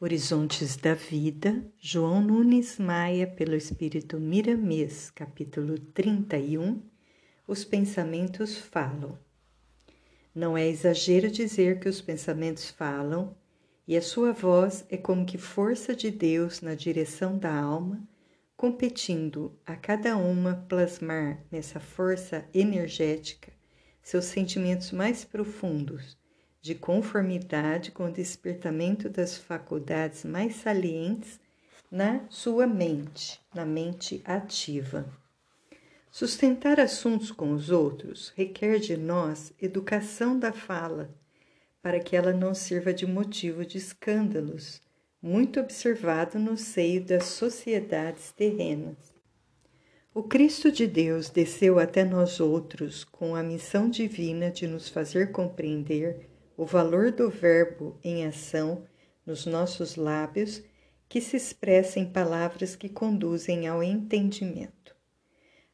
Horizontes da Vida, João Nunes Maia, pelo Espírito Miramês, capítulo 31 Os pensamentos falam. Não é exagero dizer que os pensamentos falam, e a sua voz é como que força de Deus na direção da alma, competindo a cada uma plasmar nessa força energética seus sentimentos mais profundos de conformidade com o despertamento das faculdades mais salientes na sua mente, na mente ativa. Sustentar assuntos com os outros requer de nós educação da fala, para que ela não sirva de motivo de escândalos, muito observado no seio das sociedades terrenas. O Cristo de Deus desceu até nós outros com a missão divina de nos fazer compreender o valor do Verbo em ação nos nossos lábios, que se expressa em palavras que conduzem ao entendimento.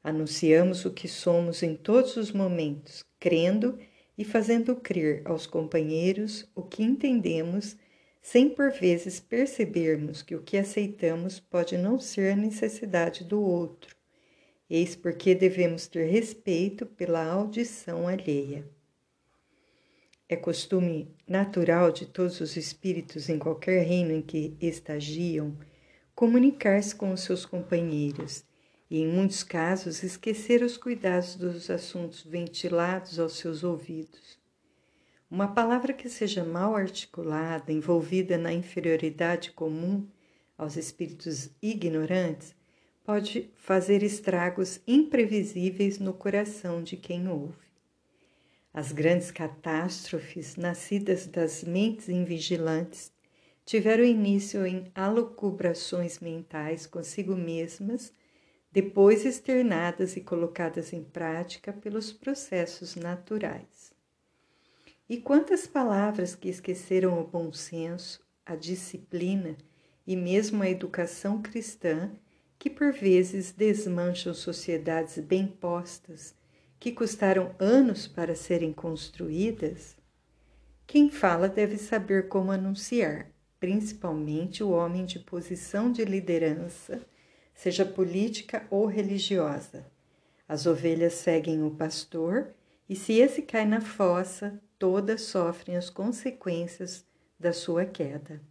Anunciamos o que somos em todos os momentos, crendo e fazendo crer aos companheiros o que entendemos, sem por vezes percebermos que o que aceitamos pode não ser a necessidade do outro. Eis porque devemos ter respeito pela audição alheia. É costume natural de todos os espíritos em qualquer reino em que estagiam comunicar-se com os seus companheiros e, em muitos casos, esquecer os cuidados dos assuntos ventilados aos seus ouvidos. Uma palavra que seja mal articulada, envolvida na inferioridade comum aos espíritos ignorantes, pode fazer estragos imprevisíveis no coração de quem ouve. As grandes catástrofes, nascidas das mentes invigilantes, tiveram início em alocubrações mentais consigo mesmas, depois externadas e colocadas em prática pelos processos naturais. E quantas palavras que esqueceram o bom senso, a disciplina e mesmo a educação cristã, que por vezes desmancham sociedades bem postas que custaram anos para serem construídas, quem fala deve saber como anunciar, principalmente o homem de posição de liderança, seja política ou religiosa. As ovelhas seguem o pastor e, se esse cai na fossa, todas sofrem as consequências da sua queda.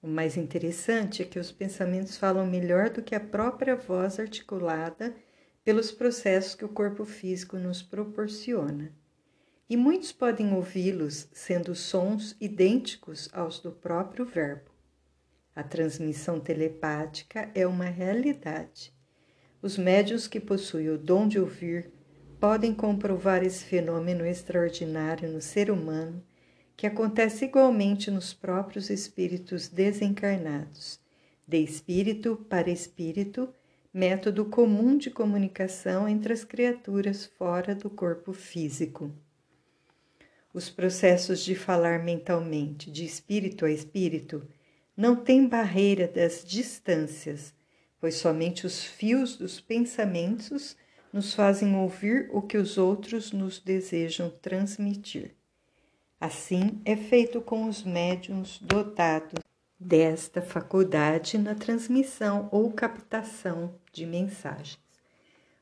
O mais interessante é que os pensamentos falam melhor do que a própria voz articulada pelos processos que o corpo físico nos proporciona. E muitos podem ouvi-los sendo sons idênticos aos do próprio Verbo. A transmissão telepática é uma realidade. Os médios que possuem o dom de ouvir podem comprovar esse fenômeno extraordinário no ser humano, que acontece igualmente nos próprios espíritos desencarnados, de espírito para espírito método comum de comunicação entre as criaturas fora do corpo físico. Os processos de falar mentalmente, de espírito a espírito, não têm barreira das distâncias, pois somente os fios dos pensamentos nos fazem ouvir o que os outros nos desejam transmitir. Assim é feito com os médiums dotados desta faculdade na transmissão ou captação de mensagens.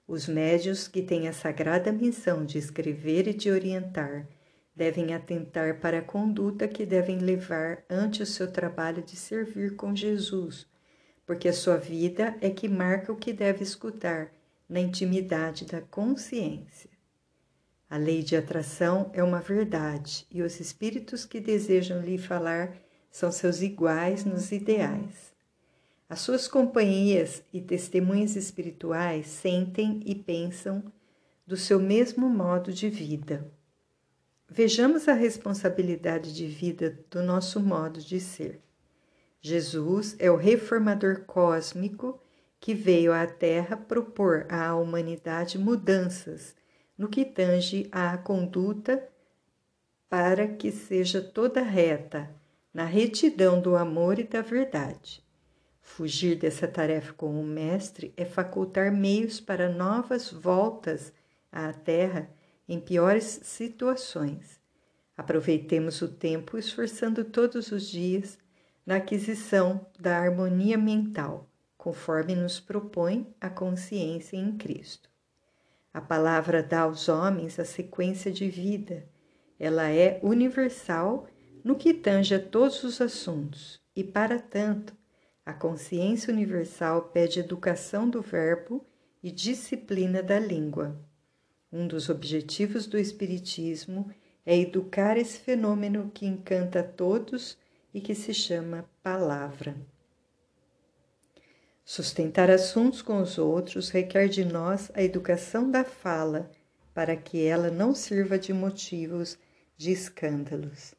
Os médios que têm a sagrada missão de escrever e de orientar devem atentar para a conduta que devem levar ante o seu trabalho de servir com Jesus, porque a sua vida é que marca o que deve escutar na intimidade da consciência. A lei de atração é uma verdade e os espíritos que desejam lhe falar são seus iguais nos ideais. As suas companhias e testemunhas espirituais sentem e pensam do seu mesmo modo de vida. Vejamos a responsabilidade de vida do nosso modo de ser. Jesus é o reformador cósmico que veio à Terra propor à humanidade mudanças no que tange à conduta para que seja toda reta na retidão do amor e da verdade. Fugir dessa tarefa com o Mestre é facultar meios para novas voltas à Terra em piores situações. Aproveitemos o tempo esforçando todos os dias na aquisição da harmonia mental, conforme nos propõe a consciência em Cristo. A palavra dá aos homens a sequência de vida. Ela é universal no que tange a todos os assuntos, e, para tanto, a consciência universal pede educação do verbo e disciplina da língua. Um dos objetivos do Espiritismo é educar esse fenômeno que encanta a todos e que se chama palavra. Sustentar assuntos com os outros requer de nós a educação da fala, para que ela não sirva de motivos de escândalos.